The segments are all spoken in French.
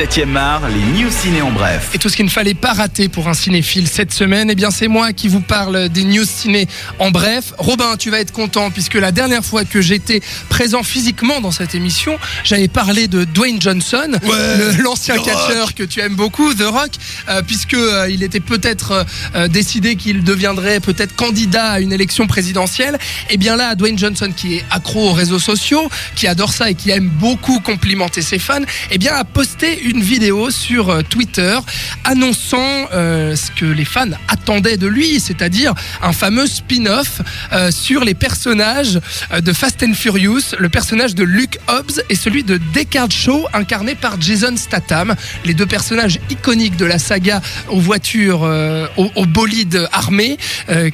7e art, les news ciné en bref. Et tout ce qu'il ne fallait pas rater pour un cinéphile cette semaine, eh bien c'est moi qui vous parle des news ciné en bref. Robin, tu vas être content puisque la dernière fois que j'étais présent physiquement dans cette émission, j'avais parlé de Dwayne Johnson, le- l'ancien catcheur que tu aimes beaucoup, The Rock, euh, puisque euh, il était peut-être euh, décidé qu'il deviendrait peut-être candidat à une élection présidentielle. Et bien là, Dwayne Johnson qui est accro aux réseaux sociaux, qui adore ça et qui aime beaucoup complimenter ses fans, eh bien a posté une vidéo sur euh, Twitter annonçant euh, ce que les fans attendaient de lui, c'est-à-dire un fameux spin-off euh, sur les personnages de Fast and Furious, le personnage de Luke Hobbs et celui de Deckard Shaw incarné par Jason Statham, les deux personnages iconiques de la saga aux voitures, euh, aux, aux bolides armés,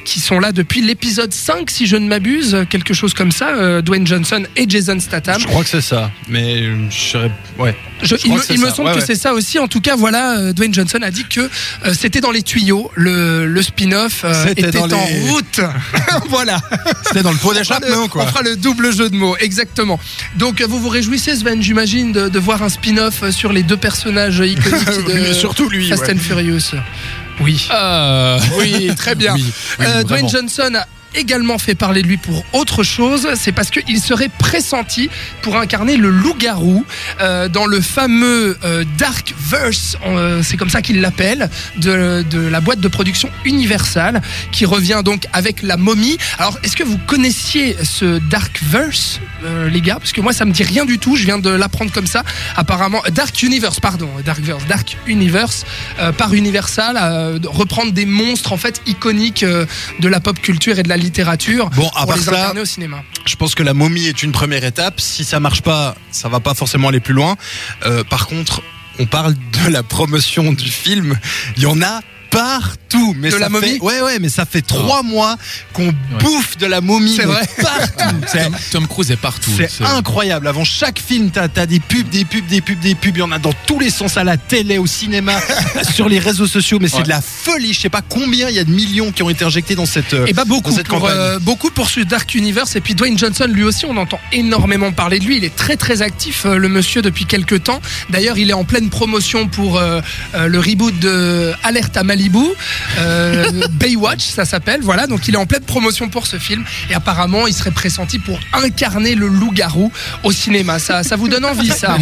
qui sont là depuis l'épisode 5 si je ne m'abuse, quelque chose comme ça, Dwayne Johnson et Jason Statham. Je crois que c'est ça, mais je serais. Ouais. Je- Je il crois me, que c'est il me ça. semble Ouais, que ouais. c'est ça aussi. En tout cas, voilà, euh, Dwayne Johnson a dit que euh, c'était dans les tuyaux. Le, le spin-off euh, était en les- route. voilà. C'était dans le pot d'échappement, quoi. On fera le double jeu de mots, exactement. Donc, euh, vous vous réjouissez, Sven, j'imagine, de, de voir un spin-off euh, sur les deux personnages iconiques de surtout lui. Fast and Furious. Oui. Oui, très bien. Oui, oui, Euh, Dwayne. Johnson a également fait parler de lui pour autre chose, c'est parce qu'il serait pressenti pour incarner le loup-garou euh, dans le fameux euh, Dark Verse, euh, c'est comme ça qu'il l'appelle, de, de la boîte de production Universal, qui revient donc avec la momie. Alors, est-ce que vous connaissiez ce Dark Verse, les gars? Parce que moi, ça me dit rien du tout, je viens de l'apprendre comme ça. Apparemment, Dark Universe, pardon, Dark Verse, Dark Universe, par Universal, reprendre des monstres en fait iconiques de la pop culture et de la littérature Bon, à pour part les ça, incarner au cinéma. je pense que la momie est une première étape. Si ça marche pas, ça va pas forcément aller plus loin. Euh, par contre, on parle de la promotion du film. Il y en a partout. Mais De ça la fait- momie Ouais, ouais, mais ça fait trois mois qu'on bouffe de la momie. C'est vrai. Partout. Tom, Cruise est partout. C'est incroyable. Avant chaque film, t'as as des pubs, des pubs, des pubs, des pubs. Il y en a dans tous les sens, à la télé, au cinéma, sur les réseaux sociaux. Mais c'est Ouais. de la folie. Je sais pas combien il y a de millions qui ont été injectés dans cette. Et bah beaucoup dans cette pour, campagne. euh, beaucoup pour ce Dark Universe et puis Dwayne Johnson lui aussi on entend énormément parler de lui il est très très actif euh, le monsieur depuis quelques temps d'ailleurs il est en pleine promotion pour euh, le reboot de Alerte à Malibu euh, Baywatch ça s'appelle voilà donc il est en pleine promotion pour ce film et apparemment il serait pressenti pour incarner le loup-garou au cinéma ça, ça vous donne envie ça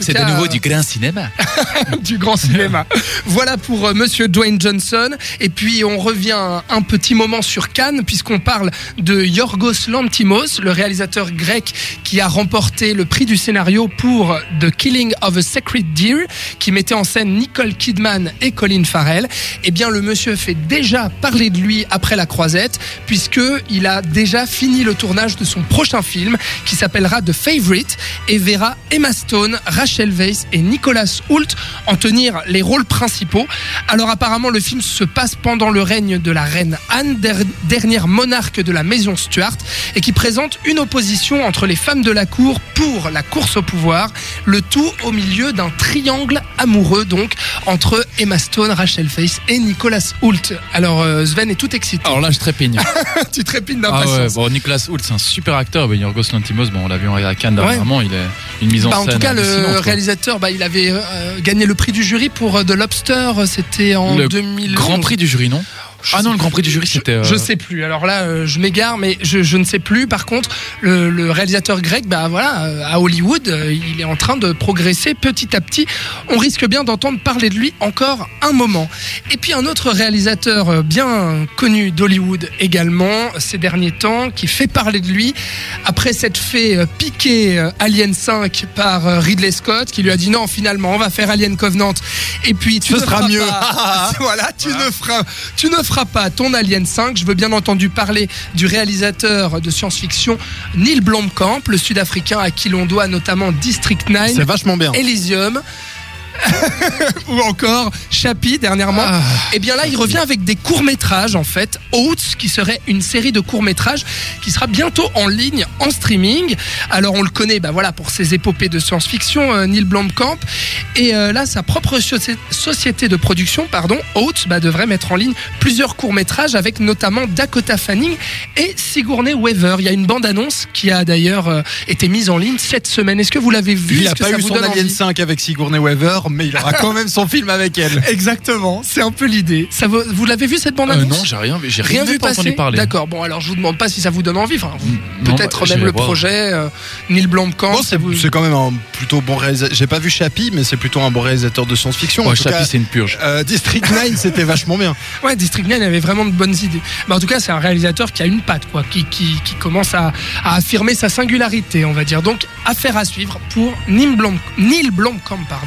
c'est de- nouveau du grand cinéma. du grand cinéma. Voilà pour euh, Monsieur Dwayne Johnson. Et puis on revient un petit moment sur Cannes puisqu'on parle de Yorgos Lantimos, le réalisateur grec qui a remporté le prix du scénario pour The Killing of a Sacred Deer, qui mettait en scène Nicole Kidman et Colin Farrell. Eh bien le monsieur fait déjà parler de lui après la croisette puisque il a déjà fini le tournage de son prochain film qui s'appellera The Favorite et verra Emma Stone, Rachel Weisz et Nicolas Hoult en tenir les rôles principaux. Alors apparemment le film se passe pendant le règne de la reine Anne, der- dernière monarque de la maison Stuart, et qui présente une opposition entre les femmes de la cour pour la course au pouvoir, le tout au milieu d'un triangle amoureux donc entre Emma Stone, Rachel Weisz et Nicolas Hoult. Alors euh, Sven est tout excité. Alors là, je trépigne. tu trépines Ah ouais, d'impatience. bon, Nicolas Hoult, c'est un super acteur. Mais Yorgos Lantimos, bon, on l'a vu à Cannes Ouais. dernièrement, il est une mise en Bah, scène. en tout cas, le réalisateur, bah, il avait euh, gagné le prix du jury pour euh, The Lobster. C'était en Le 2000. Grand Prix du jury, non? Ah non, le Grand Prix du jury, c'était. euh, Je sais plus. Alors là, euh, je m'égare, mais je, je ne sais plus. Par contre, le, le réalisateur grec, bah voilà, euh, à Hollywood, euh, il est en train de progresser petit à petit. On risque bien d'entendre parler de lui encore un moment. Et puis un autre réalisateur bien connu d'Hollywood également ces derniers temps, qui fait parler de lui après s'être fait piquer Alien 5 par Ridley Scott, qui lui a dit non, finalement, on va faire Alien Covenant. Et puis tu Ce ne sera feras mieux. pas- voilà, tu ne feras, tu ne feras pas ton Alien 5. Je veux bien entendu parler du réalisateur de science-fiction Neil Blomkamp, le Sud-Africain à qui l'on doit notamment District 9, C'est vachement bien. Elysium. ou encore Chappie dernièrement. Ah. Et bien là, il revient avec des courts-métrages en fait, Oats, qui serait une série de courts-métrages qui sera bientôt en ligne, en streaming. Alors on le connaît, bah voilà, pour ses épopées de science-fiction, euh, Neil Blomkamp. Et euh, là, sa propre soci- société de production, pardon, Oats, bah, devrait mettre en ligne plusieurs courts-métrages avec notamment Dakota Fanning et Sigourney Weaver. Il y a une bande-annonce qui a d'ailleurs euh, été mise en ligne cette semaine. Est-ce que vous l'avez vu? Il n'a pas ça eu son Alien envie? 5 avec Sigourney Weaver. Mais il aura quand même son film avec elle. Exactement, c'est un peu l'idée. Ça vous vous l'avez vu cette bande Euh, annonce non, j'ai rien, j'ai Rien vu pas passer. entendu parler. D'accord. Bon, alors je vous demande pas si ça vous donne envie. Enfin, Non, peut-être bah, même le voir. projet. euh, Neil Blomkamp. C'est vous- quand même un plutôt bon réalisateur. J'ai pas vu Chappie, mais c'est plutôt un bon réalisateur de science-fiction. Ouais, Chappie, c'est une purge. euh, District 9, c'était vachement bien. Ouais, District 9 avait vraiment de bonnes idées. Mais en tout cas, c'est un réalisateur qui a une patte, quoi, qui, qui, qui commence à, à affirmer sa singularité, on va dire. Donc, affaire à suivre pour Neil Blom, Neil Blomkamp, pardon.